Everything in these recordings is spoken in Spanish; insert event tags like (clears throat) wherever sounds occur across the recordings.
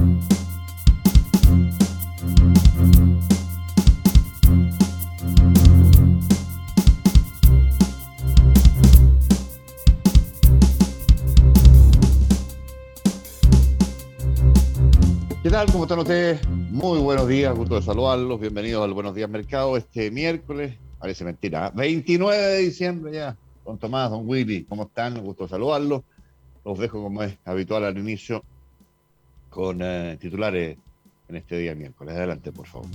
¿Qué tal? ¿Cómo están ustedes? Muy buenos días, gusto de saludarlos. Bienvenidos al Buenos Días Mercado este miércoles. Parece mentira. 29 ¿eh? de diciembre ya. Don Tomás, don Willy, ¿cómo están? Gusto de saludarlos. Los dejo como es habitual al inicio con eh, titulares en este día miércoles. Adelante, por favor.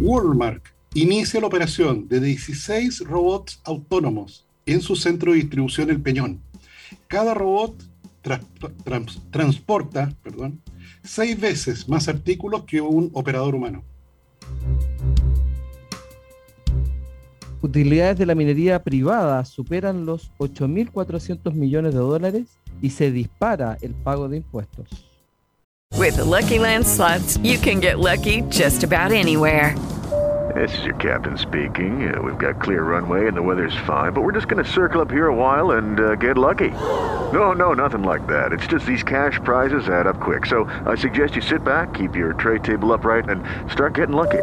Walmart inicia la operación de 16 robots autónomos en su centro de distribución El Peñón. Cada robot transporta perdón, seis veces más artículos que un operador humano. Utilidades de la minería privada superan los 8.400 millones de dólares y se dispara el pago de impuestos. With the Lucky Land slots, you can get lucky just about anywhere. This is your captain speaking. Uh, we've got clear runway and the weather's fine, but we're just going to circle up here a while and uh, get lucky. No, no, nothing like that. It's just these cash prizes add up quick. So I suggest you sit back, keep your tray table upright, and start getting lucky.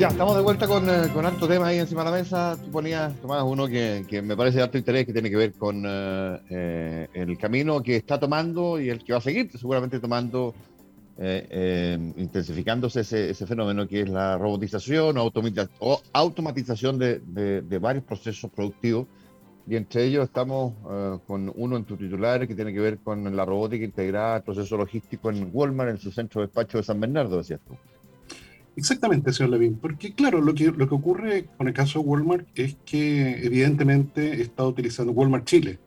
Ya, estamos de vuelta con, eh, con tema ahí encima de la mesa. Tú ponías, Tomás, uno que, que me parece de alto interés, que tiene que ver con eh, eh, el camino que está tomando y el que va a seguir seguramente tomando, intensificándose ese, ese, fenómeno que es la robotización o, o automatización de, de, de, varios procesos productivos. Y entre ellos estamos con uno en tu titular que tiene que ver con la robótica integrada al proceso logístico en Walmart, en su centro de despacho de San Bernardo, decías tú. Exactamente, señor Levin, porque claro, lo que, lo que ocurre con el caso de Walmart es que evidentemente está utilizando Walmart Chile.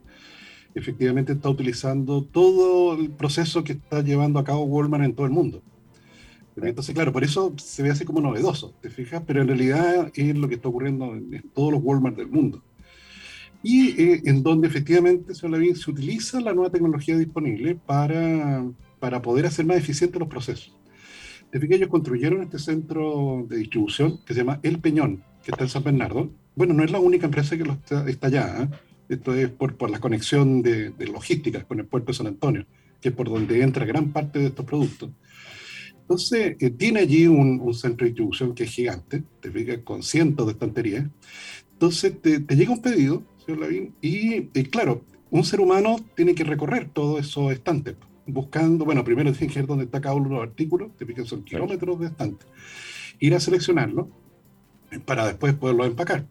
Efectivamente está utilizando todo el proceso que está llevando a cabo Walmart en todo el mundo. Entonces, claro, por eso se ve así como novedoso, ¿te fijas? Pero en realidad es lo que está ocurriendo en, todos los Walmart del mundo. Y eh, en donde efectivamente, señor Levin, se utiliza la nueva tecnología disponible para, para poder hacer más eficientes los procesos que ellos construyeron este centro de distribución que se llama El Peñón, que está en San Bernardo. Bueno, no es la única empresa que está, allá. ¿eh? Esto es por, por la conexión de, de, logística con el puerto de San Antonio, que es por donde entra gran parte de estos productos. Entonces, eh, tiene allí un, centro de distribución que es gigante, te fijas, con cientos de estanterías. Entonces, te, te llega un pedido, señor Lavín, y, y claro, un ser humano tiene que recorrer todos esos estantes buscando, bueno, primero tienen que ver dónde está cada uno de los artículos, que son kilómetros de estante. Ir a seleccionarlo para después poderlo empacar.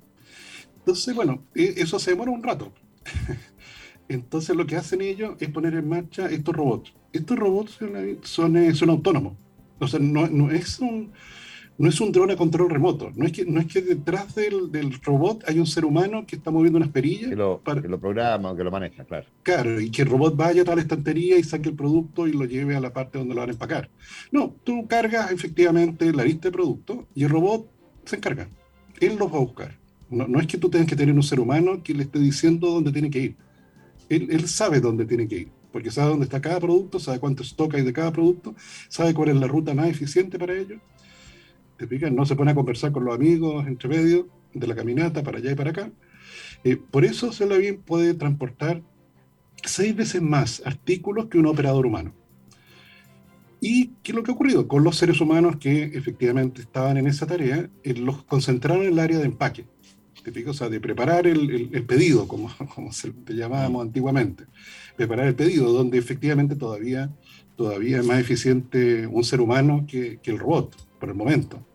Entonces, bueno, e, eso se demora un rato. (laughs) Entonces lo que hacen ellos es poner en marcha estos robots. Estos robots son, son, son autónomos. O sea, no, no es un, no es un dron a control remoto, no es que, no es que detrás del, del robot hay un ser humano que está moviendo unas perillas. Que lo, para, que lo programa, que lo maneja, claro. Claro, y que el robot vaya a toda la estantería y saque el producto y lo lleve a la parte donde lo van a empacar. No, tú cargas efectivamente la lista de productos y el robot se encarga. Él los va a buscar. No, no es que tú tengas que tener un ser humano que le esté diciendo dónde tiene que ir. Él, él sabe dónde tiene que ir porque sabe dónde está cada producto, sabe cuánto stock hay de cada producto, sabe cuál es la ruta más eficiente para ello ¿te fijas? No se pone a conversar con los amigos entre medio de la caminata para allá y para acá. Eh, por eso bien puede transportar seis veces más artículos que un operador humano. ¿Y qué es lo que ha ocurrido? Con los seres humanos que efectivamente estaban en esa tarea, eh, los concentraron en el área de empaque, ¿te O sea, de preparar el, pedido, como, (laughs) como se llamábamos antiguamente. Preparar el pedido, donde efectivamente todavía, todavía es más eficiente un ser humano que, que el robot, por el momento.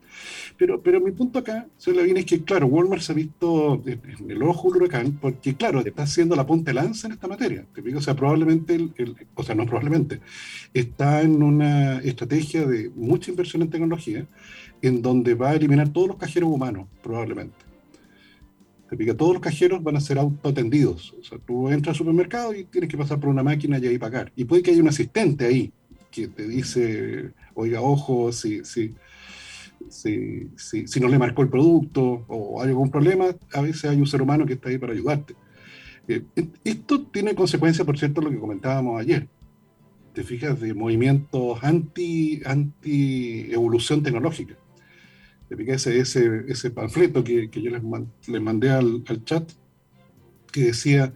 Pero, pero mi punto acá, señor Lavín, es que, claro, Walmart se ha visto en el ojo del huracán porque, claro, está haciendo la punta de lanza en esta materia. O sea, probablemente, el, o sea, no probablemente, está en una estrategia de mucha inversión en tecnología en donde va a eliminar todos los cajeros humanos, probablemente. Te todos los cajeros van a ser autoatendidos. O sea, tú entras al supermercado y tienes que pasar por una máquina y ahí pagar. Y puede que haya un asistente ahí que te dice, oiga, ojo, si, si, si, si, no le marcó el producto o hay algún problema, a veces hay un ser humano que está ahí para ayudarte. Eh, esto tiene consecuencias, por cierto, lo que comentábamos ayer. Te fijas de movimientos anti, anti evolución tecnológica. Te fijas ese, ese, panfleto que, que yo les, les, mandé al, al, chat que decía,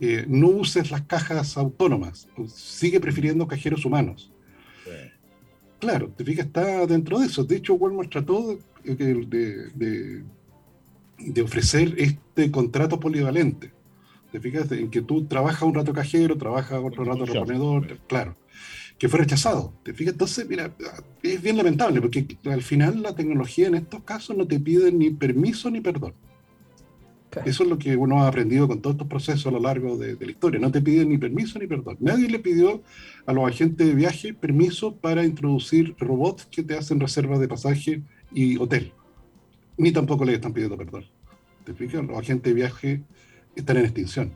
eh, no uses las cajas autónomas, sigue prefiriendo cajeros humanos. Claro, te fijas, está dentro de eso. De hecho, Walmart trató de, de, ofrecer este contrato polivalente. Te fijas en que tú trabajas un rato cajero, trabajas otro rato reponedor, claro, que fue rechazado. Te fijas, entonces, mira, es bien lamentable porque al final la tecnología en estos casos no te pide ni permiso ni perdón. Eso es lo que uno ha aprendido con todos estos procesos a lo largo de, la historia. No te piden ni permiso ni perdón. Nadie le pidió a los agentes de viaje permiso para introducir robots que te hacen reservas de pasaje y hotel. Ni tampoco le están pidiendo perdón. ¿Te fijas? Los agentes de viaje están en extinción.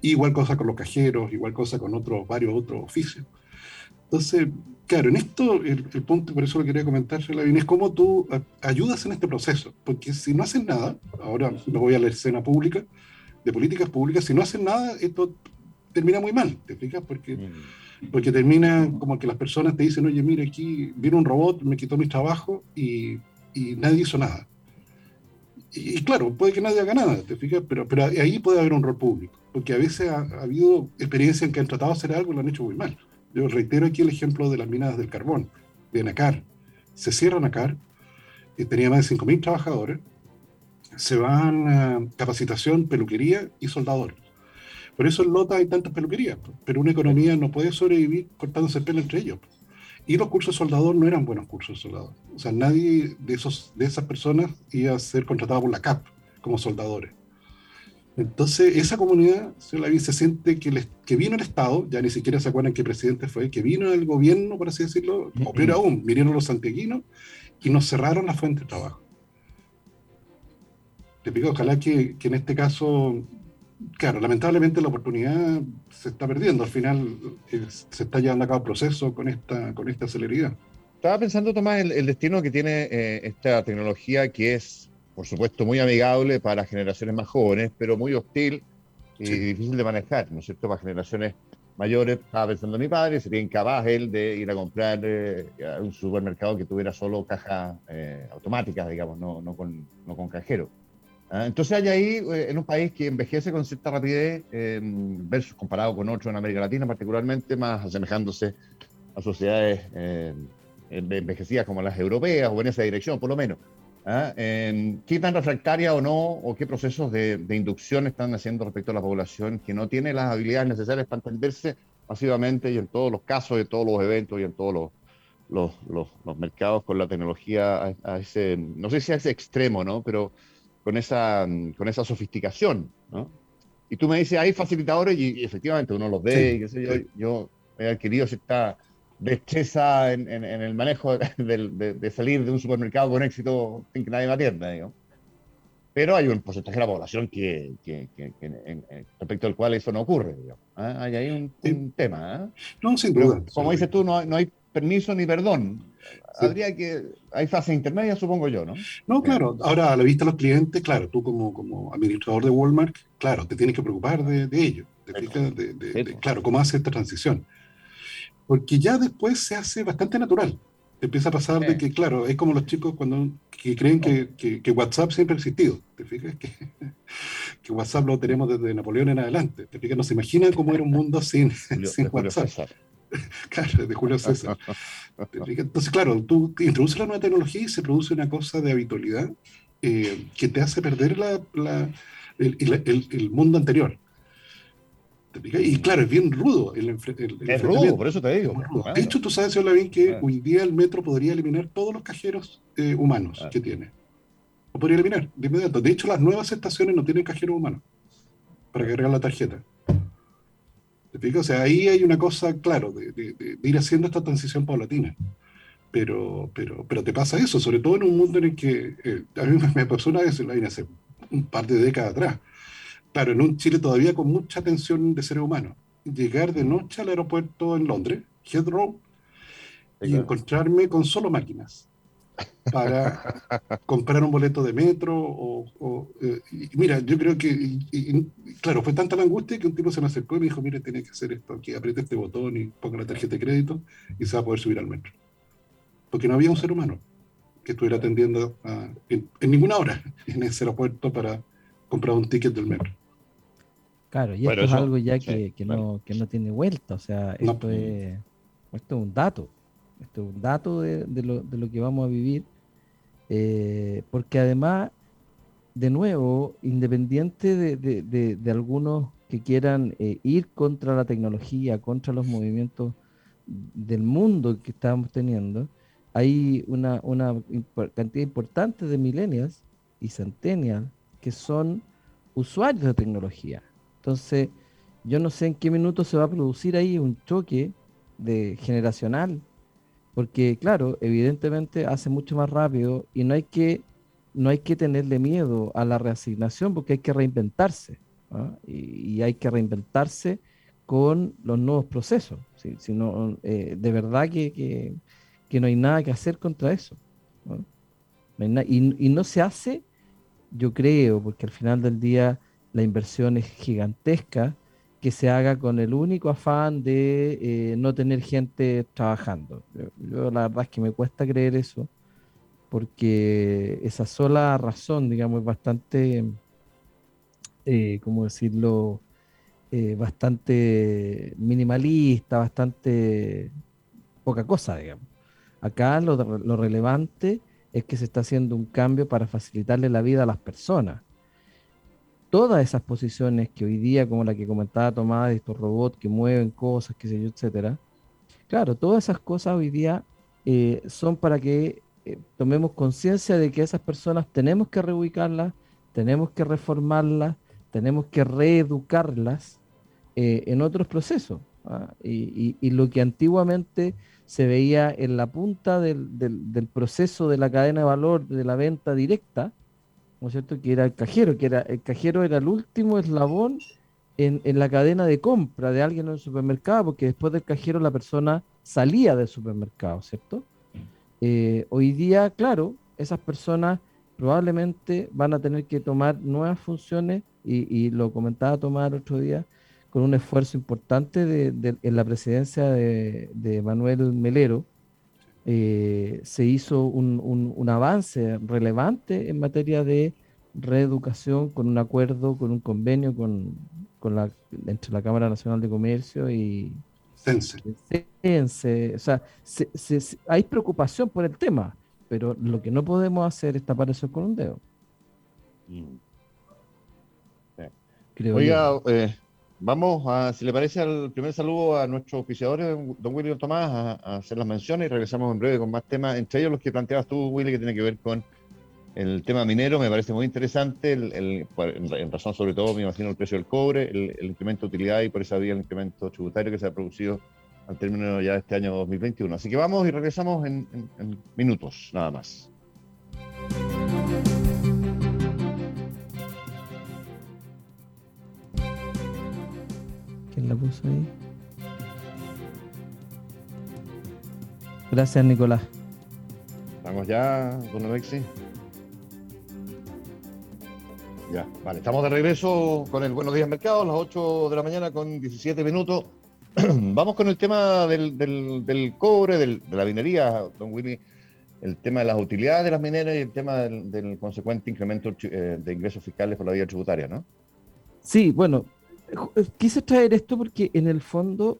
Igual cosa con los cajeros, igual cosa con otros, varios otros oficios. Entonces, claro, en esto, el, punto, por eso lo quería comentar, es cómo tú ayudas en este proceso. Porque si no hacen nada, ahora me voy a la escena pública, de políticas públicas, si no hacen nada, esto termina muy mal, ¿te fijas? Porque, mm. porque termina como que las personas te dicen, oye, mira, aquí vino un robot, me quitó mi trabajo y, y nadie hizo nada. Y, claro, puede que nadie haga nada, ¿te fijas? Pero, pero ahí puede haber un rol público, porque a veces ha, ha habido experiencias en que han tratado de hacer algo y lo han hecho muy mal. Yo reitero aquí el ejemplo de las minas del carbón, de Nacar. Se cierra Nacar, y tenía más de 5.000 trabajadores, se van a capacitación, peluquería y soldadores. Por eso en Lota hay tantas peluquerías, pero una economía no puede sobrevivir cortándose el pelo entre ellos. Y los cursos de soldador no eran buenos cursos de soldador. O sea, nadie de, esos, de esas personas iba a ser contratado por la CAP como soldadores. Entonces, esa comunidad, se siente que, que vino el Estado, ya ni siquiera se acuerdan qué presidente fue, que vino el gobierno, por así decirlo, o peor aún, vinieron los santiaguinos y nos cerraron la fuente de trabajo. Te pido, ojalá que, en este caso, claro, lamentablemente la oportunidad se está perdiendo, al final eh, se está llevando a cabo el proceso con esta, con esta celeridad. Estaba pensando, Tomás, el, el destino que tiene eh, esta tecnología que es por supuesto, muy amigable para generaciones más jóvenes, pero muy hostil y difícil de manejar, ¿no es cierto? Para generaciones mayores, estaba pensando mi padre, sería incapaz él de ir a comprar eh, a un supermercado que tuviera solo cajas eh, automáticas, digamos, no, no, con, no con cajero. ¿Ah? Entonces hay ahí, eh, en un país que envejece con cierta rapidez, versus comparado con otros en América Latina, particularmente más asemejándose a sociedades envejecidas como las europeas o en esa dirección, por lo menos. ¿Ah? ¿Qué tan refractaria o no, o qué procesos de, inducción están haciendo respecto a la población que no tiene las habilidades necesarias para entenderse masivamente y en todos los casos, en todos los eventos y en todos los, los, mercados con la tecnología a, ese, no sé si a ese extremo, ¿no? Pero con esa, con esa sofisticación, ¿no? Y tú me dices, hay facilitadores y, efectivamente uno los ve, y qué sé yo, yo he adquirido cierta destreza en, en, el manejo (laughs) de, de, salir de un supermercado con éxito sin que nadie me atienda, digamos. Pero hay un porcentaje de la población que, que, respecto al cual eso no ocurre. Digamos. ¿ah? Hay ahí un, tema. ¿ah? No, sin duda. como dices tú, no, no, hay permiso ni perdón. Habría que. Hay fases intermedias, supongo yo, ¿no? No, claro. Ahora, a la vista de los clientes, claro, tú como, como administrador de Walmart, claro, te tienes que preocupar de, de ello. De, claro, cómo hace esta transición porque ya después se hace bastante natural. Te empieza a pasar de que, claro, es como los chicos cuando que creen que, que, WhatsApp siempre ha existido. ¿Te fijas? Que, (laughs) que, WhatsApp lo tenemos desde Napoleón en adelante. ¿Te fijas? No se imaginan cómo era un mundo sin, (laughs) sin WhatsApp. (laughs) claro, de Julio César. Entonces, claro, tú introduces la nueva tecnología y se produce una cosa de habitualidad eh, que te hace perder la, la, el, el, el, mundo anterior. Y claro, es bien rudo. El, es rudo, por eso te digo. De hecho, tú sabes, señor Lavín, que hoy día el metro podría eliminar todos los cajeros eh, humanos que tiene. Lo podría eliminar de inmediato. De hecho, las nuevas estaciones no tienen cajeros humanos para cargar la tarjeta. ¿Te O sea, ahí hay una cosa, claro, de, ir haciendo esta transición paulatina. Pero, pero, pero te pasa eso, sobre todo en un mundo en el que eh, a mí me pasó una vez, hace un par de décadas atrás claro, en un Chile todavía con mucha tensión de seres humanos, llegar de noche al aeropuerto en Londres, Heathrow, y encontrarme con solo máquinas para (laughs) comprar un boleto de metro o, eh, mira, yo creo que claro, fue tanta la angustia que un tipo se me acercó y me dijo, mire, tiene que hacer esto aquí, apriete este botón y ponga la tarjeta de crédito y se va a poder subir al metro. Porque no había un ser humano que estuviera atendiendo en, en, ninguna hora en ese aeropuerto para comprar un ticket del metro. Claro, y esto es algo ya que, no, que no tiene vuelta, o sea, esto, es, esto es un dato, esto es un dato de, lo, de lo, que vamos a vivir, eh, porque además, de nuevo, independiente de, algunos que quieran eh, ir contra la tecnología, contra los movimientos del mundo que estamos teniendo, hay una, una cantidad importante de millennials y centennials que son usuarios de tecnología entonces, yo no sé en qué minuto se va a producir ahí un choque de generacional, porque claro, evidentemente hace mucho más rápido y no hay que no hay que tenerle miedo a la reasignación porque hay que reinventarse ¿ah? y, hay que reinventarse con los nuevos procesos. sino eh, de verdad que, no hay nada que hacer contra eso. y no se hace, yo creo, porque al final del día la inversión es gigantesca, que se haga con el único afán de eh, no tener gente trabajando. Yo, la verdad es que me cuesta creer eso, porque esa sola razón, digamos, es bastante, eh, ¿cómo decirlo? Eh, bastante minimalista, bastante poca cosa, digamos. Acá lo, lo relevante es que se está haciendo un cambio para facilitarle la vida a las personas todas esas posiciones que hoy día, como la que comentaba Tomás, de estos robots que mueven cosas, qué sé yo, etcétera, claro, todas esas cosas hoy día eh, son para que eh, tomemos conciencia de que esas personas tenemos que reubicarlas, tenemos que reformarlas, tenemos que reeducarlas eh, en otros procesos. ¿ah? Y, lo que antiguamente se veía en la punta del, del proceso de la cadena de valor de la venta directa, ¿no es cierto? Que era el cajero, que era el cajero era el último eslabón en, la cadena de compra de alguien en el supermercado, porque después del cajero la persona salía del supermercado, ¿cierto? Eh, hoy día, claro, esas personas probablemente van a tener que tomar nuevas funciones y, lo comentaba Tomás el otro día, con un esfuerzo importante de, en la presidencia de, de Manuel Melero, eh, se hizo un, avance relevante en materia de reeducación con un acuerdo, con un convenio con, la, entre la Cámara Nacional de Comercio y Sense. O sea, hay preocupación por el tema, pero lo que no podemos hacer es tapar eso con un dedo. Mm. Oiga, eh, Vamos a, si le parece, al primer saludo a nuestros oficiadores, don Willy Tomás, a, hacer las menciones y regresamos en breve con más temas, entre ellos los que planteabas tú, Willy, que tiene que ver con el tema minero, me parece muy interesante, el, en razón sobre todo, me imagino, el precio del cobre, el, incremento de utilidad y por esa vía el incremento tributario que se ha producido al término ya de este año 2021. Así que vamos y regresamos en minutos, nada más. La puso ahí? Gracias, Nicolás. Estamos ya, don Alexi. Ya, vale, estamos de regreso con el Buenos Días Mercados, las 8 de la mañana con 17 minutos. (clears throat) Vamos con el tema del, del, cobre, de la minería, don Willy, el tema de las utilidades de las mineras y el tema del, consecuente incremento eh, de ingresos fiscales por la vía tributaria, ¿no? Sí, bueno, quise traer esto porque en el fondo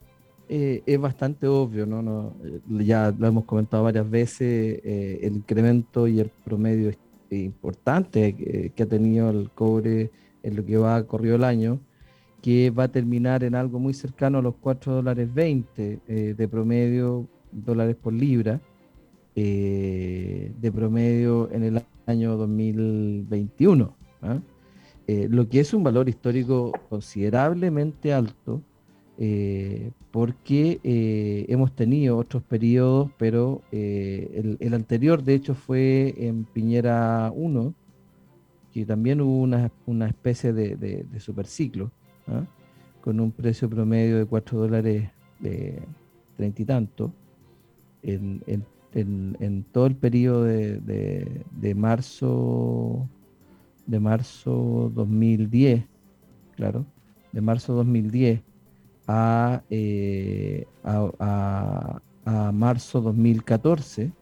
eh, es bastante obvio, ¿no? no ya lo hemos comentado varias veces, el incremento y el promedio importante que, ha tenido el cobre en lo que va corrido el año que va a terminar en algo muy cercano a los 4 dólares 20 eh, de promedio dólares por libra, eh, de promedio en el año 2021. ¿ah? Eh, lo que es un valor histórico considerablemente alto, porque hemos tenido otros periodos, pero el, anterior de hecho fue en Piñera 1, que también hubo una, especie de, de, de superciclo ¿ah? con un precio promedio de 4 dólares de 30 y tanto, en, todo el periodo de, marzo de marzo 2010, claro, de marzo 2010 eh, a, a, marzo 2014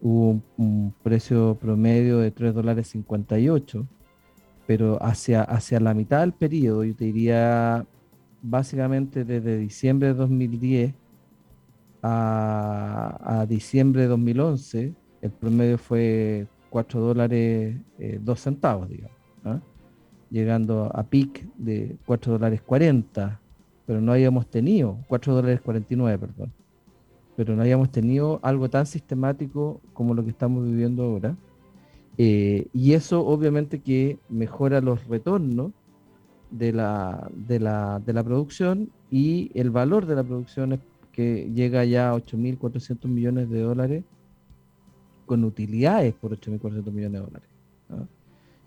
hubo un, precio promedio de 3 dólares 58 pero hacia, hacia la mitad del periodo, yo te diría básicamente desde diciembre de 2010 a, diciembre de 2011, el promedio fue 4 dólares 2 eh, centavos, digamos, ¿ah? llegando a pic de 4 dólares 40, pero no habíamos tenido, 4 dólares 49, perdón, pero no habíamos tenido algo tan sistemático como lo que estamos viviendo ahora. Eh, y eso obviamente que mejora los retornos de la, de la, de la producción y el valor de la producción es que llega ya a 8.400 millones de dólares con utilidades por 8.400 millones de dólares.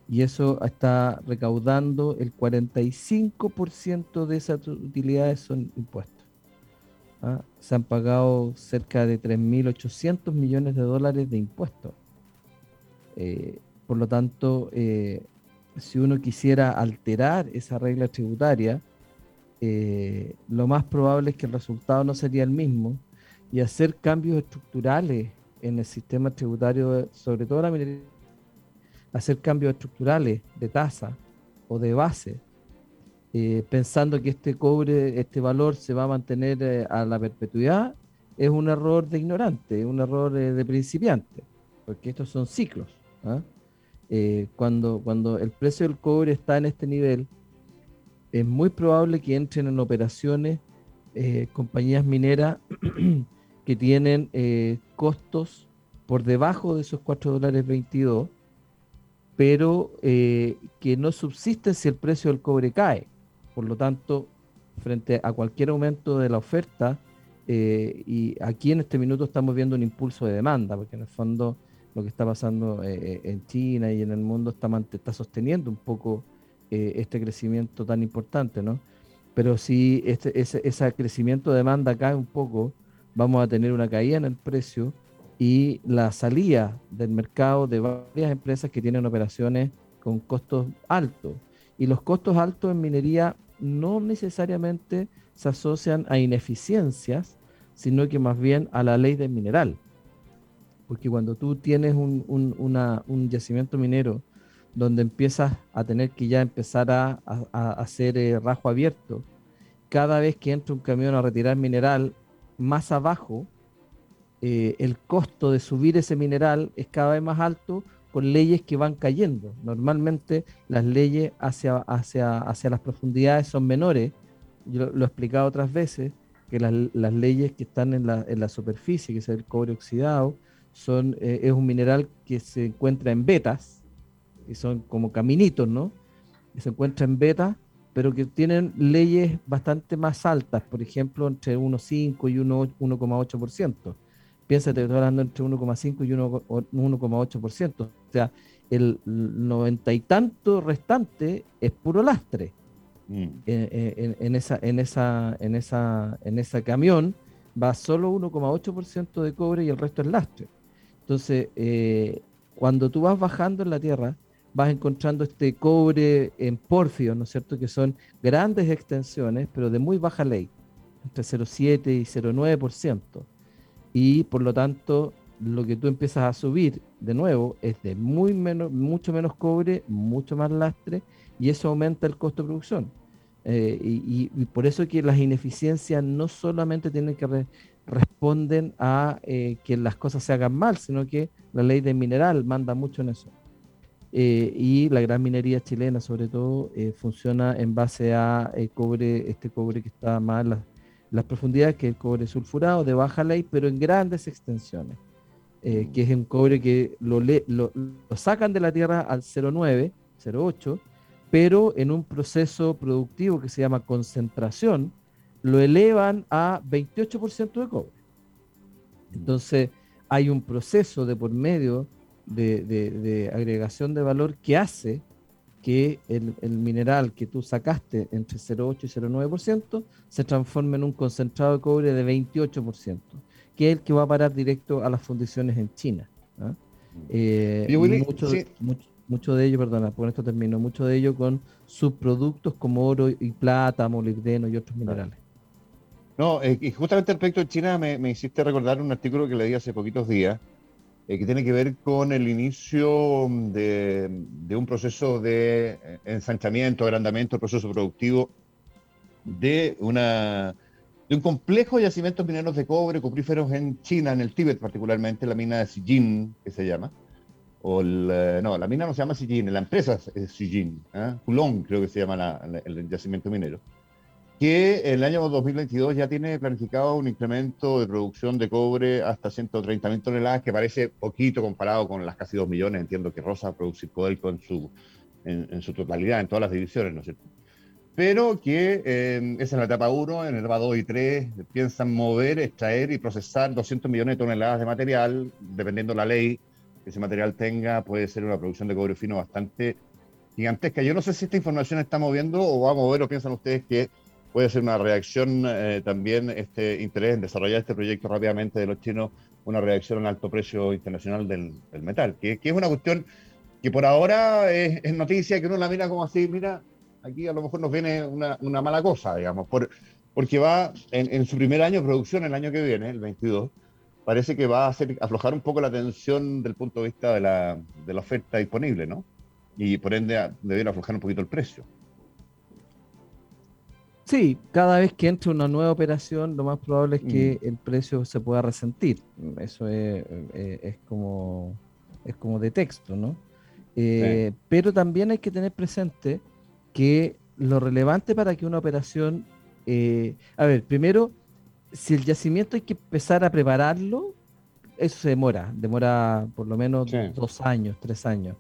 Y eso está recaudando el 45% de esas utilidades son impuestos. Se han pagado cerca de 3.800 millones de dólares de impuestos eh, por lo tanto, eh, si uno quisiera alterar esa regla tributaria, eh, lo más probable es que el resultado no sería el mismo y hacer cambios estructurales en el sistema tributario, sobre todo la minería, hacer cambios estructurales de tasa o de base, pensando que este cobre, este valor se va a mantener a la perpetuidad, es un error de ignorante, un error de principiante, porque estos son ciclos. ¿ah? Eh, cuando, cuando el precio del cobre está en este nivel, es muy probable que entren en operaciones eh, compañías mineras (clears throat) que tienen eh, costos por debajo de esos 4 dólares 22, pero que no subsisten si el precio del cobre cae. Por lo tanto, frente a cualquier aumento de la oferta, y aquí en este minuto estamos viendo un impulso de demanda, porque en el fondo lo que está pasando eh, eh, en China y en el mundo está, sosteniendo un poco eh, este crecimiento tan importante, ¿no? Pero si este, ese, crecimiento de demanda cae un poco, vamos a tener una caída en el precio y la salida del mercado de varias empresas que tienen operaciones con costos altos. Y los costos altos en minería no necesariamente se asocian a ineficiencias, sino que más bien a la ley del mineral porque cuando tú tienes un, yacimiento minero donde empiezas a tener que ya empezar a, hacer eh, rajo abierto, cada vez que entra un camión a retirar mineral, más abajo, eh, el costo de subir ese mineral es cada vez más alto con leyes que van cayendo. Normalmente las leyes hacia, hacia, hacia las profundidades son menores. Yo lo he explicado otras veces, que las, leyes que están en la, en la superficie, que es el cobre oxidado, son, eh, es un mineral que se encuentra en vetas, que son como caminitos, ¿no? Que se encuentra en vetas, pero que tienen leyes bastante más altas, por ejemplo, entre 1,5 y 1,8%. Piénsate, estoy hablando entre 1,5 y 1,8%. O sea, el noventa y tanto restante es puro lastre. Mm. En, esa, en, esa, en, esa, en ese camión va solo 1,8% de cobre y el resto es lastre. Entonces, eh, cuando tú vas bajando en la tierra, vas encontrando este cobre en porfio, ¿no es cierto? Que son grandes extensiones, pero de muy baja ley. entre 0,7 y 0,9%. Y por lo tanto, lo que tú empiezas a subir de nuevo es de muy menos, mucho menos cobre, mucho más lastre, y eso aumenta el costo de producción. Eh, y, por eso que las ineficiencias no solamente tienen que responden a eh, que las cosas se hagan mal, sino que la ley del mineral manda mucho en eso. Eh, y la gran minería chilena, sobre todo, funciona en base a cobre, este cobre que está más en las, profundidades, que es el cobre sulfurado de baja ley, pero en grandes extensiones, mm. que es un cobre que lo, lo, lo sacan de la tierra al 0,9, 0,8, pero en un proceso productivo que se llama concentración, lo elevan a 28% de cobre. Entonces, hay un proceso de por medio de, agregación de valor que hace que el, mineral que tú sacaste entre 0,8 y 0,9% se transforme en un concentrado de cobre de 28%, que es el que va a parar directo a las fundiciones en China. ¿ah? Eh, mucho de ello, perdona, con esto termino, mucho de ello con subproductos como oro y plata, molibdeno y otros minerales. No, eh, y justamente respecto de China me, hiciste recordar un artículo que leí hace poquitos días, eh, que tiene que ver con el inicio de, un proceso de eh, ensanchamiento, agrandamiento proceso productivo de una de un complejo de yacimientos mineros de cobre cupríferos en China, en el Tíbet particularmente, la mina de Xijin, que se llama, o el, no, la mina no se llama Sijin, la empresa es Sijin, ¿eh? creo que se llama el yacimiento minero, que el año 2022 ya tiene planificado un incremento de producción de cobre hasta 130 mil toneladas, que parece poquito comparado con las casi 2 millones, entiendo que Rosa produce Codelco en su, en, su totalidad, en todas las divisiones, ¿no es cierto? Pero que eh, esa es la etapa 1, en el etapa 2 y 3 piensan mover, extraer y procesar 200 millones de toneladas de material, dependiendo de la ley, que ese material tenga, puede ser una producción de cobre fino bastante gigantesca. Yo no sé si esta información está moviendo o va a mover o piensan ustedes que puede ser una reacción eh, también este interés en desarrollar este proyecto rápidamente de los chinos, una reacción al alto precio internacional del, metal, que, es una cuestión que por ahora es, noticia, que uno la mira como así, mira, aquí a lo mejor nos viene una, mala cosa, digamos, por, porque va en, su primer año de producción, el año que viene, el 22, parece que va a hacer aflojar un poco la tensión del punto de vista de la, de la oferta disponible, ¿no? Y por ende debería aflojar un poquito el precio. Sí, cada vez que entre una nueva operación, lo más probable es que mm. el precio se pueda resentir. Eso es, eh, es, como, es como de texto, ¿no? Eh, pero también hay que tener presente que lo relevante para que una operación, eh, a ver, primero, si el yacimiento hay que empezar a prepararlo, eso se demora, demora por lo menos dos años, tres años.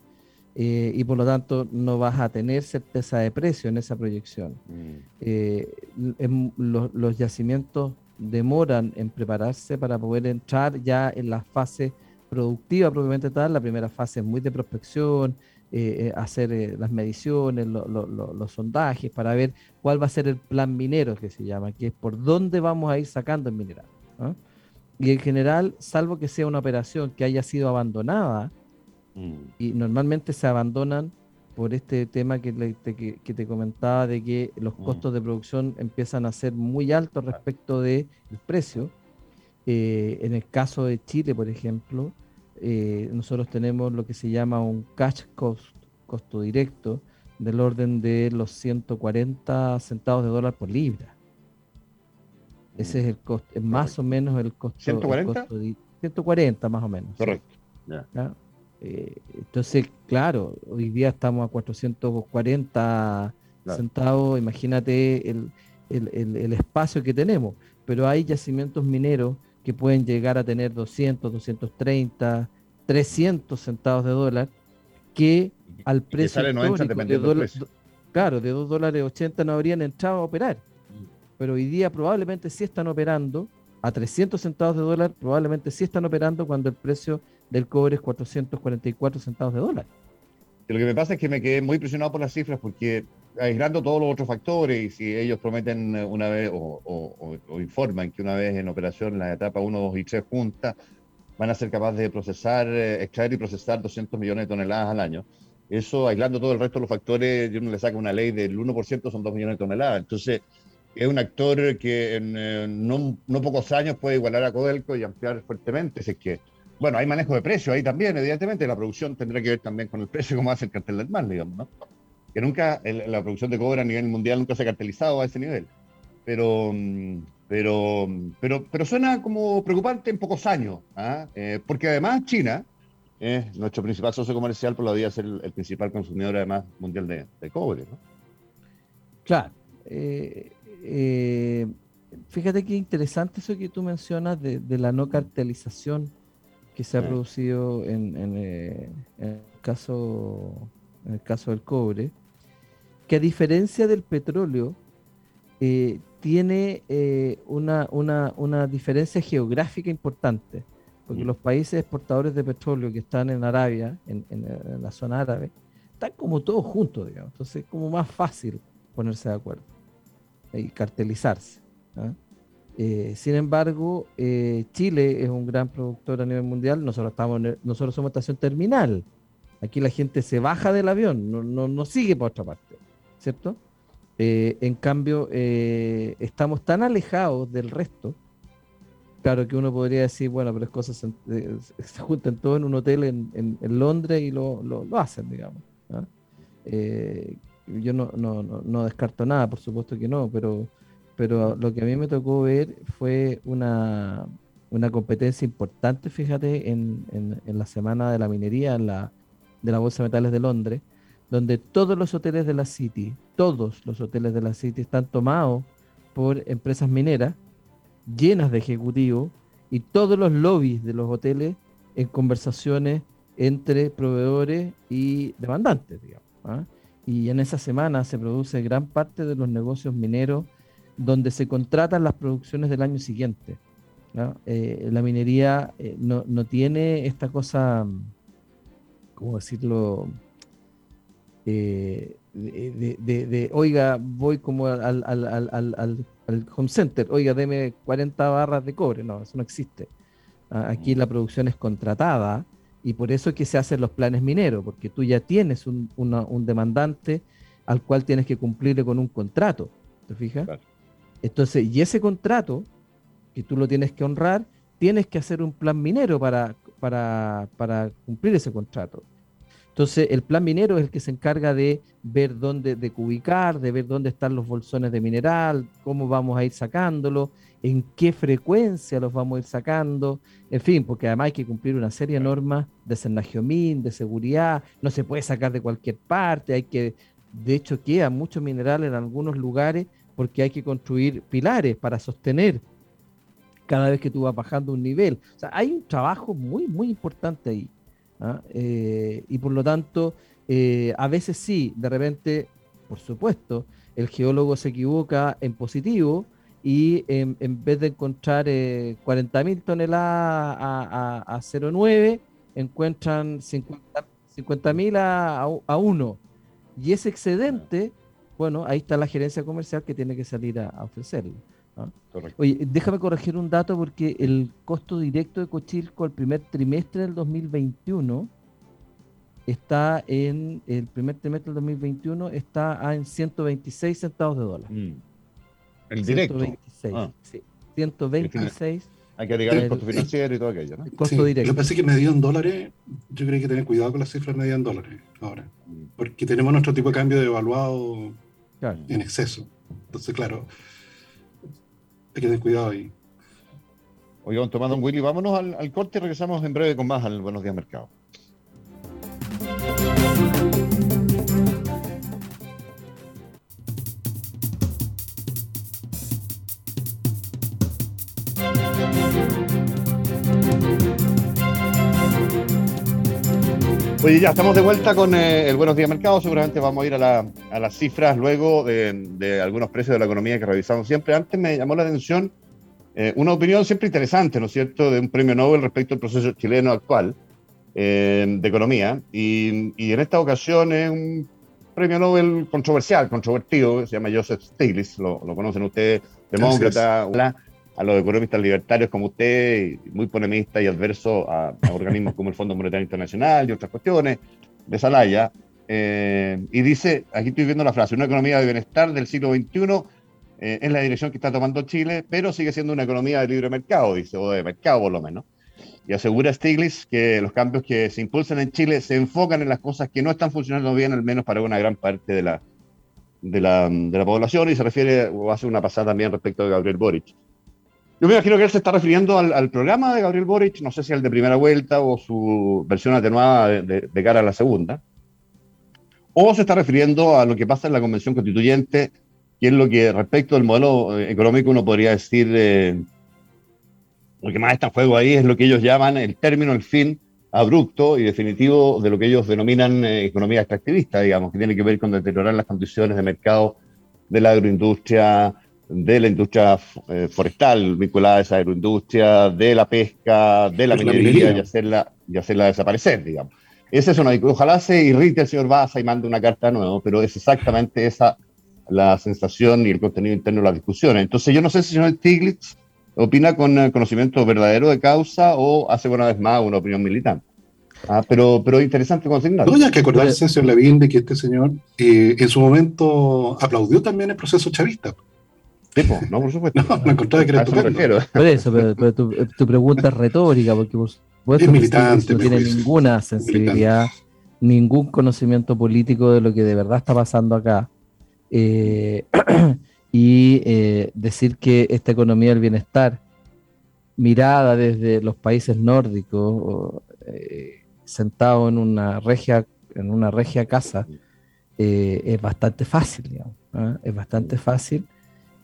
Eh, y por lo tanto no vas a tener certeza de precio en esa proyección. Mm. Eh, los, yacimientos demoran en prepararse para poder entrar ya en la fase productiva propiamente tal. La primera fase es muy de prospección, eh, hacer las mediciones, los sondajes para ver cuál va a ser el plan minero que se llama, que es por dónde vamos a ir sacando el mineral. Y en general, salvo que sea una operación que haya sido abandonada, mm. y normalmente se abandonan por este tema que, te comentaba de que los mm. costos de producción empiezan a ser muy altos respecto del precio. Eh, en el caso de Chile, por ejemplo, eh, nosotros tenemos lo que se llama un cash cost, costo directo, del orden de los 140 centavos de dólar por libra. Ese es el costo, es más o menos el costo. ¿140? 140 más o menos. Correcto. Eh, entonces, claro, hoy día estamos a 440 centavos, imagínate el, el, espacio que tenemos, pero hay yacimientos mineros que pueden llegar a tener 200, 230, 300 centavos de dólar, que al precio de claro, de 2 dólares 80 no habrían entrado a operar. Pero hoy día probablemente sí están operando a 300 centavos de dólar, probablemente sí están operando cuando el precio del cobre es 444 centavos de dólar. lo que me pasa es que me quedé muy impresionado por las cifras porque aislando todos los otros factores y si ellos prometen una vez o, informan que una vez en operación la etapa 1, 2 y 3 juntas van a ser capaces de procesar, eh, extraer y procesar 200 millones de toneladas al año eso, aislando todo el resto de los factores, yo no le saca una ley del 1%, son 2 millones de toneladas. Entonces, es un actor que en eh, no, no, pocos años puede igualar a Codelco y ampliar fuertemente. es que, bueno, hay manejo de precio ahí también, evidentemente. La producción tendrá que ver también con el precio, como hace el cartel del mar, digamos, ¿no? Que nunca, la producción de cobre a nivel mundial nunca se ha cartelizado a ese nivel. Pero, mm, pero, pero, pero suena como preocupante en pocos años, ¿ah? eh, porque además China es nuestro principal socio comercial, por la día ser el, principal consumidor además mundial de, cobre. ¿no? Claro. Eh, eh, fíjate qué interesante eso que tú mencionas de, la no cartelización que se ha producido en, el caso, en el caso del cobre, que a diferencia del petróleo, eh, tiene eh, una, una, diferencia geográfica importante, porque mm. los países exportadores de petróleo que están en Arabia, en, la zona árabe, están como todos juntos, digamos. Entonces es como más fácil ponerse de acuerdo y cartelizarse. ¿ah? Eh, sin embargo, Chile es un gran productor a nivel mundial. Nosotros, estamos nosotros somos estación terminal. Aquí la gente se baja del avión, no, no, no sigue por otra parte, ¿cierto? Eh, en cambio, eh, estamos tan alejados del resto, claro que uno podría decir, bueno, pero es cosas, se, se juntan todo en un hotel en, Londres y lo, hacen, digamos. ¿ah? Eh, yo no, no, descarto nada, por supuesto que no, pero, pero lo que a mí me tocó ver fue una, competencia importante, fíjate, en, en, la semana de la minería en la, de la Bolsa de Metales de Londres, donde todos los hoteles de la City, todos los hoteles de la City están tomados por empresas mineras llenas de ejecutivos y todos los lobbies de los hoteles en conversaciones entre proveedores y demandantes, digamos. ¿ah? Y en esa semana se produce gran parte de los negocios mineros donde se contratan las producciones del año siguiente. Eh, la minería eh, no, no, tiene esta cosa, ¿cómo decirlo? Eh, de, oiga, voy como al, al, home center, oiga, deme 40 barras de cobre. No, eso no existe. Ah, aquí la producción es contratada y por eso es que se hacen los planes mineros, porque tú ya tienes un, demandante al cual tienes que cumplirle con un contrato. ¿Te fijas? Entonces, y ese contrato, que tú lo tienes que honrar, tienes que hacer un plan minero para, para, para cumplir ese contrato. Entonces, el plan minero es el que se encarga de ver dónde, de ubicar, de ver dónde están los bolsones de mineral, cómo vamos a ir sacándolo, en qué frecuencia los vamos a ir sacando, en fin, porque además hay que cumplir una serie de normas de Sennagiomín, de seguridad, no se puede sacar de cualquier parte, hay que, de hecho, queda mucho mineral en algunos lugares porque hay que construir pilares para sostener cada vez que tú vas bajando un nivel. O sea, hay un trabajo muy, muy importante ahí. ¿ah? Eh, y por lo tanto, eh, a veces sí, de repente, por supuesto, el geólogo se equivoca en positivo y en, vez de encontrar eh, 40.000 toneladas a, a, 0,9, encuentran 50.000 a, a 1. Y ese excedente, bueno, ahí está la gerencia comercial que tiene que salir a ofrecerlo. Oye, déjame corregir un dato porque el costo directo de Cochilco el primer trimestre del 2021 está en el primer trimestre del 2021 está en 126 centavos de dólar. Mm. El directo. 126, ah. sí, 126. Hay que agregar el, costo financiero y todo aquello, ¿no? El costo directo. Yo pensé que medio en dólares, yo creo que tener cuidado con las cifras medidas en dólares ahora, mm. porque tenemos nuestro tipo de cambio devaluado en exceso. Entonces, claro, hay que tener cuidado ahí. Oigan, tomando un Willy, vámonos al, corte y regresamos en breve con más al Buenos Días Mercado. Oye, ya estamos de vuelta con eh, el Buenos Días Mercado. Seguramente vamos a ir a, las cifras luego de, algunos precios de la economía que revisamos siempre. Antes me llamó la atención eh, una opinión siempre interesante, ¿no es cierto?, de un premio Nobel respecto al proceso chileno actual eh, de economía. Y, en esta ocasión es un premio Nobel controversial, controvertido, se llama Joseph Stiglitz, lo, conocen ustedes, demócrata, a los economistas libertarios como usted, muy polemista y adverso a, organismos como el Fondo Monetario Internacional y otras cuestiones de Salaya. Eh, y dice, aquí estoy viendo la frase, una economía de bienestar del siglo XXI eh, es la dirección que está tomando Chile, pero sigue siendo una economía de libre mercado, dice, o de mercado por lo menos. Y asegura Stiglitz que los cambios que se impulsan en Chile se enfocan en las cosas que no están funcionando bien, al menos para una gran parte de la, de la, de la población, y se refiere, o hace una pasada también respecto de Gabriel Boric. Yo me imagino que él se está refiriendo al, programa de Gabriel Boric, no sé si al de primera vuelta o su versión atenuada de, cara a la segunda, o se está refiriendo a lo que pasa en la Convención Constituyente, que es lo que respecto al modelo eh, económico uno podría decir, eh, lo que más está en juego ahí es lo que ellos llaman el término, el fin abrupto y definitivo de lo que ellos denominan eh, economía extractivista, digamos, que tiene que ver con deteriorar las condiciones de mercado de la agroindustria, de la industria eh, forestal vinculada a esa agroindustria, de la pesca, de la minería, y hacerla, y hacerla desaparecer, digamos. Esa es una, ojalá se irrite el señor Baza y mande una carta nueva, pero es exactamente esa la sensación y el contenido interno de la discusión. Entonces yo no sé si el señor Stiglitz opina con eh, conocimiento verdadero de causa o hace una vez más una opinión militante. Ah, pero, pero interesante consignar. No, hay que acordarse, señor Levin, de que este señor eh, en su momento aplaudió también el proceso chavista. No, por supuesto. (laughs) No, me encontraba que era Por eso, pero, tu, tu, pregunta es retórica, porque por supuesto es militante, no tiene ninguna sensibilidad, ningún conocimiento político de lo que de verdad está pasando acá. Eh, (clears throat) y eh, decir que esta economía del bienestar, mirada desde los países nórdicos, eh, sentado en una regia, en una regia casa, es bastante fácil, ¿ah? es bastante fácil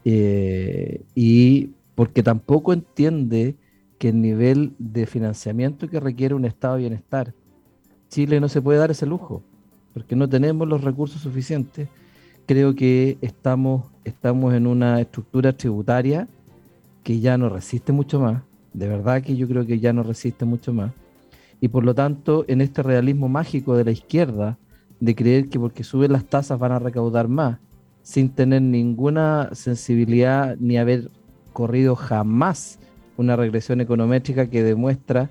eh, y porque tampoco entiende que el nivel de financiamiento que requiere un estado de bienestar, Chile no se puede dar ese lujo, porque no tenemos los recursos suficientes. Creo que estamos, estamos en una estructura tributaria que ya no resiste mucho más, de verdad que yo creo que ya no resiste mucho más. Y por lo tanto, en este realismo mágico de la izquierda, de creer que porque suben las tasas van a recaudar más, sin tener ninguna sensibilidad ni haber corrido jamás una regresión econométrica que demuestra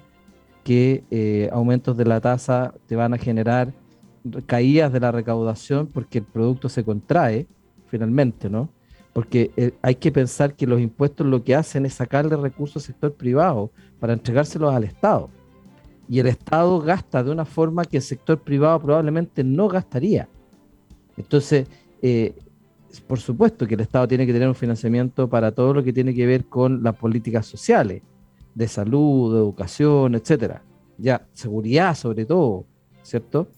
que eh, aumentos de la tasa te van a generar caídas de la recaudación porque el producto se contrae finalmente, ¿no? Porque eh, hay que pensar que los impuestos lo que hacen es sacarle recursos al sector privado para entregárselos al Estado. Y el Estado gasta de una forma que el sector privado probablemente no gastaría. Entonces, eh, por supuesto que el Estado tiene que tener un financiamiento para todo lo que tiene que ver con las políticas sociales, de salud, de educación, etcétera. Ya, seguridad sobre todo, ¿cierto?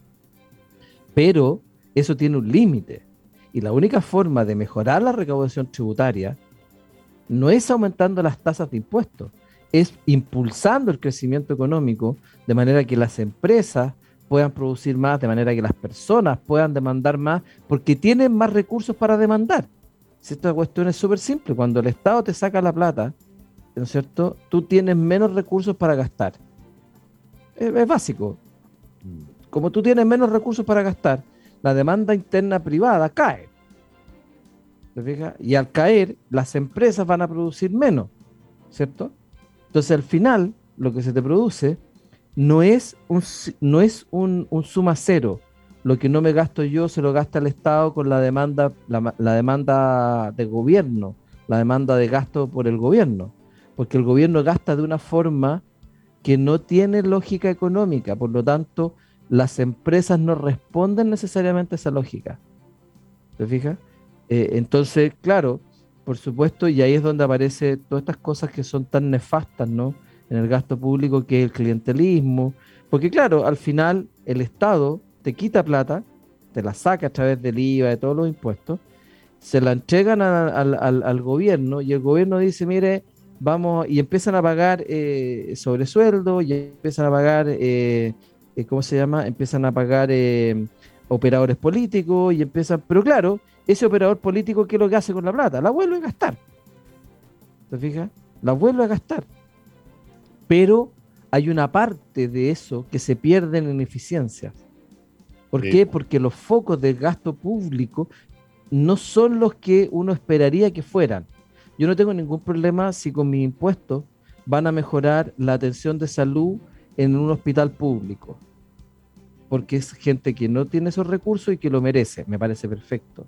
Pero eso tiene un límite. Y la única forma de mejorar la recaudación tributaria no es aumentando las tasas de impuestos, es impulsando el crecimiento económico de manera que las empresas puedan producir más, de manera que las personas puedan demandar más, porque tienen más recursos para demandar. Si esta cuestión es súper simple, cuando el Estado te saca la plata, ¿no es cierto? Tú tienes menos recursos para gastar. Es, básico. Como tú tienes menos recursos para gastar, la demanda interna privada cae. ¿Te fijas? Y al caer, las empresas van a producir menos, ¿cierto? Entonces al final, lo que se te produce no es un, no es un, suma cero. Lo que no me gasto yo se lo gasta el Estado con la demanda, la, demanda de gobierno, la demanda de gasto por el gobierno. Porque el gobierno gasta de una forma que no tiene lógica económica. Por lo tanto, las empresas no responden necesariamente a esa lógica. ¿Te fijas? Eh, entonces, claro, por supuesto, y ahí es donde aparecen todas estas cosas que son tan nefastas, ¿no? En el gasto público que es el clientelismo, porque claro, al final el Estado te quita plata, te la saca a través del IVA, de todos los impuestos, se la entregan al, gobierno y el gobierno dice, mire, vamos, y empiezan a pagar eh, sobresueldo, y empiezan a pagar, eh, eh, ¿cómo se llama? Empiezan a pagar eh, operadores políticos y empiezan, pero claro, ese operador político, ¿qué es lo que hace con la plata? La vuelve a gastar. ¿Te fijas? La vuelve a gastar pero hay una parte de eso que se pierde en eficiencias. ¿Por qué? Porque los focos del gasto público no son los que uno esperaría que fueran. Yo no tengo ningún problema si con mis impuestos van a mejorar la atención de salud en un hospital público, porque es gente que no tiene esos recursos y que lo merece, me parece perfecto.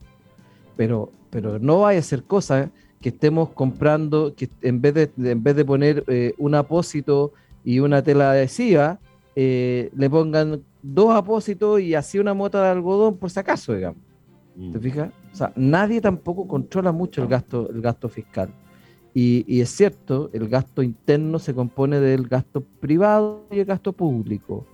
pero, pero no vaya a ser cosa que estemos comprando, que en vez de, en vez de poner eh, un apósito y una tela adhesiva, eh, le pongan dos apósitos y así una mota de algodón por si acaso, digamos. ¿Te mm. fijas? O sea, nadie tampoco controla mucho el gasto, el gasto fiscal. Y, y, es cierto, el gasto interno se compone del gasto privado y el gasto público.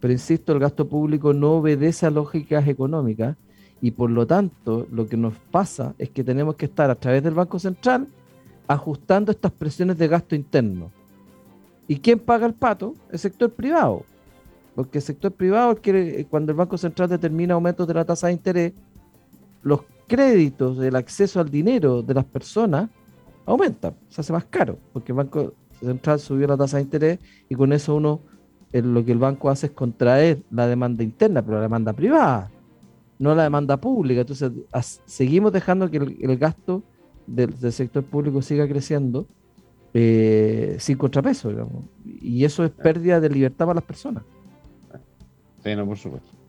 Pero insisto, el gasto público no obedece a lógicas económicas y por lo tanto lo que nos pasa es que tenemos que estar a través del Banco Central ajustando estas presiones de gasto interno. ¿Y quién paga el pato? El sector privado. Porque el sector privado, que cuando el Banco Central determina aumentos de la tasa de interés, los créditos, el acceso al dinero de las personas aumenta, se hace más caro, porque el Banco Central subió la tasa de interés y con eso uno, lo que el banco hace es contraer la demanda interna, pero la demanda privada, no la demanda pública. Entonces, seguimos dejando que el, gasto del, sector público siga creciendo eh, sin contrapeso, digamos. Y eso es pérdida de libertad para las personas. Sí, no, por supuesto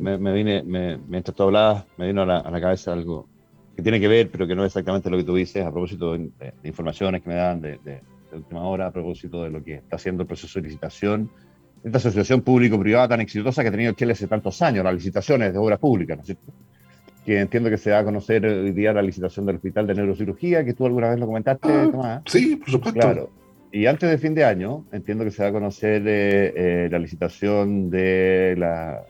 me, vine, mientras tú hablabas, me vino a la, cabeza algo que tiene que ver, pero que no es exactamente lo que tú dices, a propósito de, informaciones que me dan de, última hora, a propósito de lo que está haciendo el proceso de licitación. Esta asociación público-privada tan exitosa que ha tenido Chile hace tantos años, las licitaciones de obras públicas, ¿no es cierto? Que entiendo que se va a conocer hoy día la licitación del Hospital de Neurocirugía, que tú alguna vez lo comentaste, ah, Tomás. Sí, por supuesto. Claro. Y antes de fin de año, entiendo que se va a conocer eh, eh, la licitación de la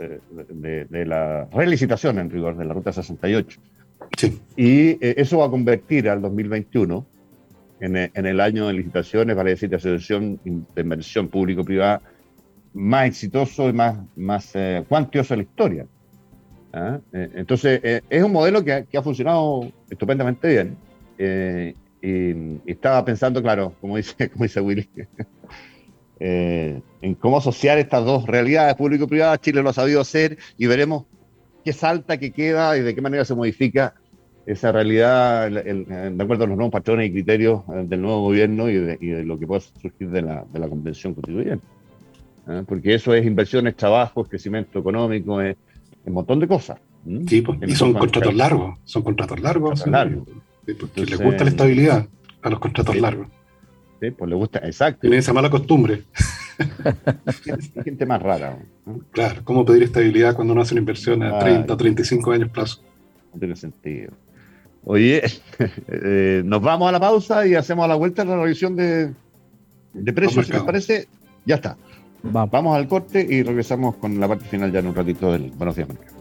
de, la relicitación en rigor de la Ruta 68. Sí. Y eh, eso va a convertir al 2021 en, eh, en, el año de licitaciones, vale decir, de asociación de inversión público-privada más exitoso y más, más eh, cuantioso de la historia. ¿ah? entonces, es un modelo que, que, ha funcionado estupendamente bien. Y, y, estaba pensando, claro, como dice, (laughs) como dice Willy, (laughs) eh, en cómo asociar estas dos realidades, público y privada. Chile lo ha sabido hacer y veremos qué salta, qué queda y de qué manera se modifica esa realidad de acuerdo a los nuevos patrones y criterios eh, del nuevo gobierno y de, lo que puede surgir de la, de la convención constituyente. ¿Eh? Porque eso es inversiones, trabajos, crecimiento económico, es un montón de cosas. Sí, pues, y son contratos largos, son contratos largos. largos. porque les gusta la estabilidad a los contratos largos. Pues le gusta, exacto. Tiene esa mala costumbre. es (laughs) gente más rara. Claro, ¿cómo pedir estabilidad cuando no hacen inversión a 30 o 35 años plazo? No tiene sentido. Oye, (laughs) eh, nos vamos a la pausa y hacemos a la vuelta la revisión de, de precios. Si les parece, ya está. Vamos. al corte y regresamos con la parte final ya en un ratito del Buenos Días Mercado.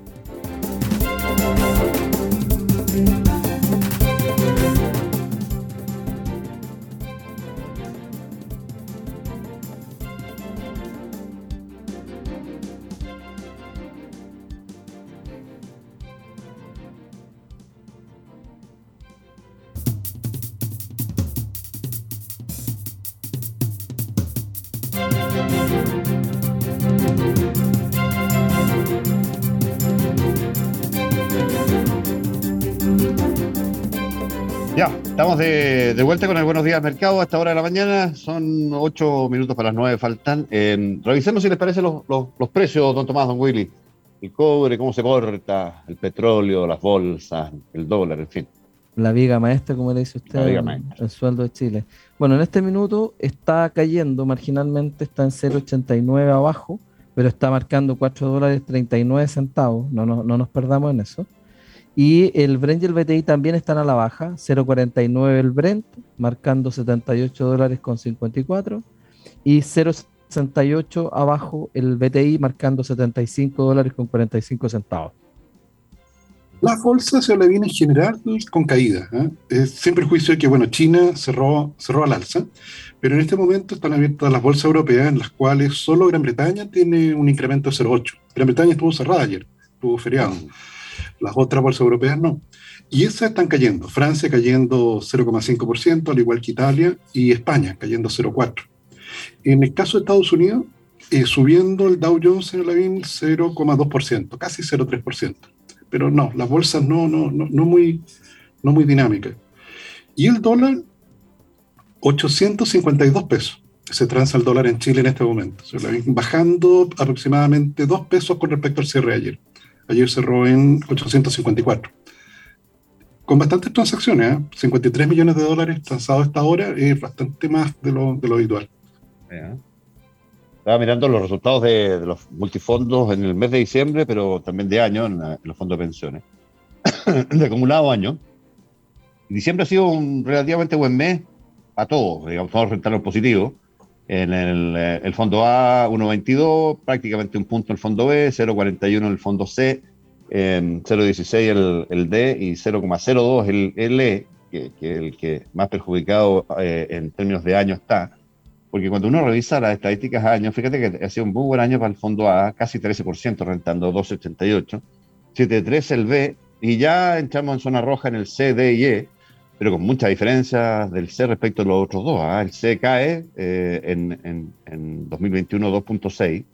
Estamos de, vuelta con el Buenos Días Mercado a esta hora de la mañana. Son ocho minutos para las nueve, faltan. Eh, revisemos si les parece los, precios, don Tomás, don Willy. El cobre, cómo se corta, el petróleo, las bolsas, el dólar, en fin. La viga maestra, como le dice usted, el, sueldo de Chile. Bueno, en este minuto está cayendo marginalmente, está en 0,89 abajo, pero está marcando 4 dólares 39 centavos. No, no, no nos perdamos en eso. Y el Brent y el BTI también están a la baja, 0.49 el Brent, marcando 78 dólares con 54, y 0.68 abajo el BTI, marcando 75 dólares con 45 centavos. La bolsa se le viene en general con caída, ¿eh? sin perjuicio de que bueno, China cerró, cerró al alza, pero en este momento están abiertas las bolsas europeas en las cuales solo Gran Bretaña tiene un incremento de 0.8. Gran Bretaña estuvo cerrada ayer, estuvo feriado. Las otras bolsas europeas no. Y esas están cayendo. Francia cayendo 0,5%, al igual que Italia, y España cayendo 0,4%. En el caso de Estados Unidos, eh, subiendo el Dow Jones en el 0,2%, casi 0,3%. Pero no, las bolsas no, no, no, no, muy, no muy dinámicas. Y el dólar, 852 pesos. Se transa el dólar en Chile en este momento. Se bajando aproximadamente 2 pesos con respecto al cierre de ayer Ayer cerró en 854. Con bastantes transacciones, ¿eh? 53 millones de dólares transados hasta ahora, es bastante más de lo, de lo habitual. Estaba mirando los resultados de, los multifondos en el mes de diciembre, pero también de año en, los fondos de pensiones. (coughs) de acumulado año. Diciembre ha sido un relativamente buen mes a todos, digamos, todos los positivos. En el, eh, el, fondo A, 1.22, prácticamente un punto en el fondo B, 0.41 en el fondo C, 0.16 el, el, D y 0.02 el, el E, que, es el que más perjudicado eh, en términos de año está. Porque cuando uno revisa las estadísticas a año, fíjate que ha sido un muy buen año para el fondo A, casi 13%, rentando 2,88. 7,3 el B, y ya entramos en zona roja en el C, D y E, pero con mucha diferencia del C respecto a los otros dos. ¿ah? El C cae eh, en, en, 2021 2.6,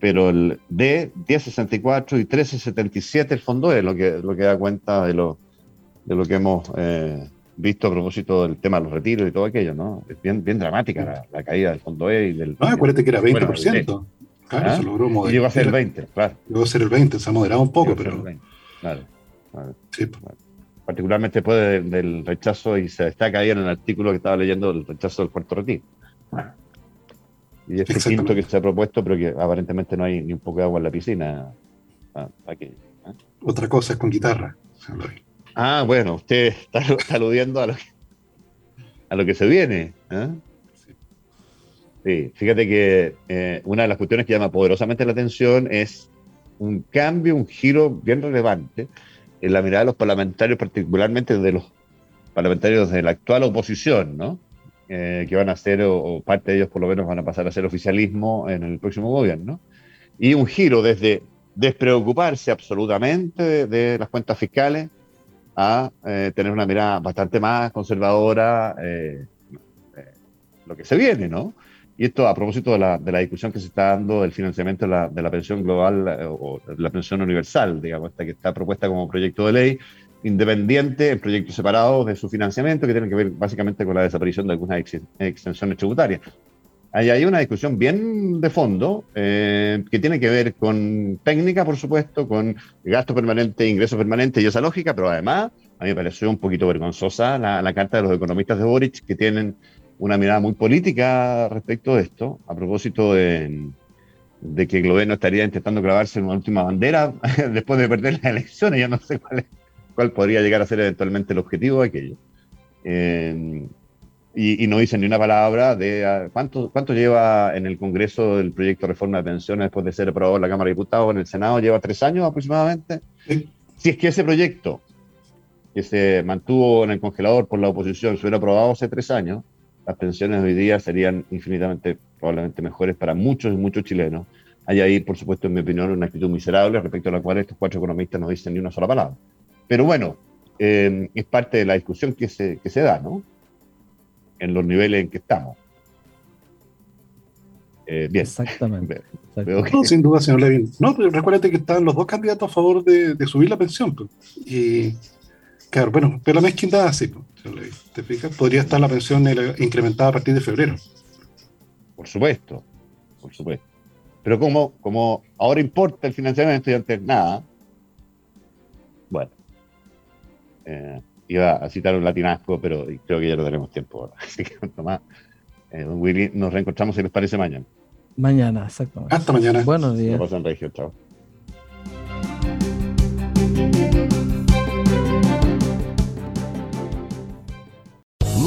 pero el D 10.64 y 13.77 el fondo E, lo que, lo que da cuenta de lo, de lo que hemos eh, visto a propósito del tema de los retiros y todo aquello, ¿no? Es bien, bien dramática la, caída del fondo E y del... No, acuérdate que era 20%. claro, ¿Ah? se logró moderar. Llegó a ser el 20, claro. Llegó a ser el 20, se ha moderado un poco, pero... Claro, Sí. Claro particularmente después del rechazo, y se destaca ahí en el artículo que estaba leyendo, el rechazo del cuarto retiro. Y este quinto que se ha propuesto, pero que aparentemente no hay ni un poco de agua en la piscina. Ah, aquí, ¿eh? Otra cosa es con guitarra. Ah, bueno, usted está, aludiendo a lo que, a lo que se viene. ¿eh? Sí. fíjate que eh, una de las cuestiones que llama poderosamente la atención es un cambio, un giro bien relevante en la mirada de los parlamentarios, particularmente de los parlamentarios de la actual oposición, ¿no? Eh, que van a ser, o, parte de ellos por lo menos van a pasar a ser oficialismo en el próximo gobierno. Y un giro desde despreocuparse absolutamente de, las cuentas fiscales a eh, tener una mirada bastante más conservadora, eh, lo que se viene, ¿no? Y esto a propósito de la, de la, discusión que se está dando del financiamiento de la, de la pensión global eh, o la pensión universal, digamos, esta que está propuesta como proyecto de ley, independiente, en proyectos separados de su financiamiento, que tiene que ver básicamente con la desaparición de algunas extensiones tributarias. Ahí hay una discusión bien de fondo eh, que tiene que ver con técnica, por supuesto, con gasto permanente, ingreso permanente y esa lógica, pero además a mí me pareció un poquito vergonzosa la, la carta de los economistas de Boric que tienen una mirada muy política respecto de esto, a propósito de, que el gobierno estaría intentando clavarse en una última bandera (laughs) después de perder las elecciones. Yo no sé cuál, cuál podría llegar a ser eventualmente el objetivo de aquello. Eh, y, no dicen ni una palabra de ah, cuánto, cuánto lleva en el Congreso el proyecto de reforma de pensiones después de ser aprobado en la Cámara de Diputados, en el Senado, lleva tres años aproximadamente. Si es que ese proyecto que se mantuvo en el congelador por la oposición se hubiera aprobado hace tres años, las pensiones hoy día serían infinitamente, probablemente mejores para muchos y muchos chilenos. Hay ahí, por supuesto, en mi opinión, una actitud miserable respecto a la cual estos cuatro economistas no dicen ni una sola palabra. Pero bueno, eh, es parte de la discusión que se, que se da, ¿no? En los niveles en que estamos. Eh, bien. Exactamente. No, sin duda, señor Levin. No, pero recuérdate que están los dos candidatos a favor de, de subir la pensión. Pues. Y Claro, bueno, pero la mezquindad así, ¿te fijas? Podría estar la pensión incrementada a partir de febrero. Por supuesto, por supuesto. Pero como, como ahora importa el financiamiento y antes nada, bueno, eh, iba a citar un latinasco, pero creo que ya no tenemos tiempo ahora. (laughs) Así que, Tomás, eh, Willy, nos reencontramos si les parece mañana. Mañana, exactamente. Hasta mañana. Buenos días. pasan, Regio, chao.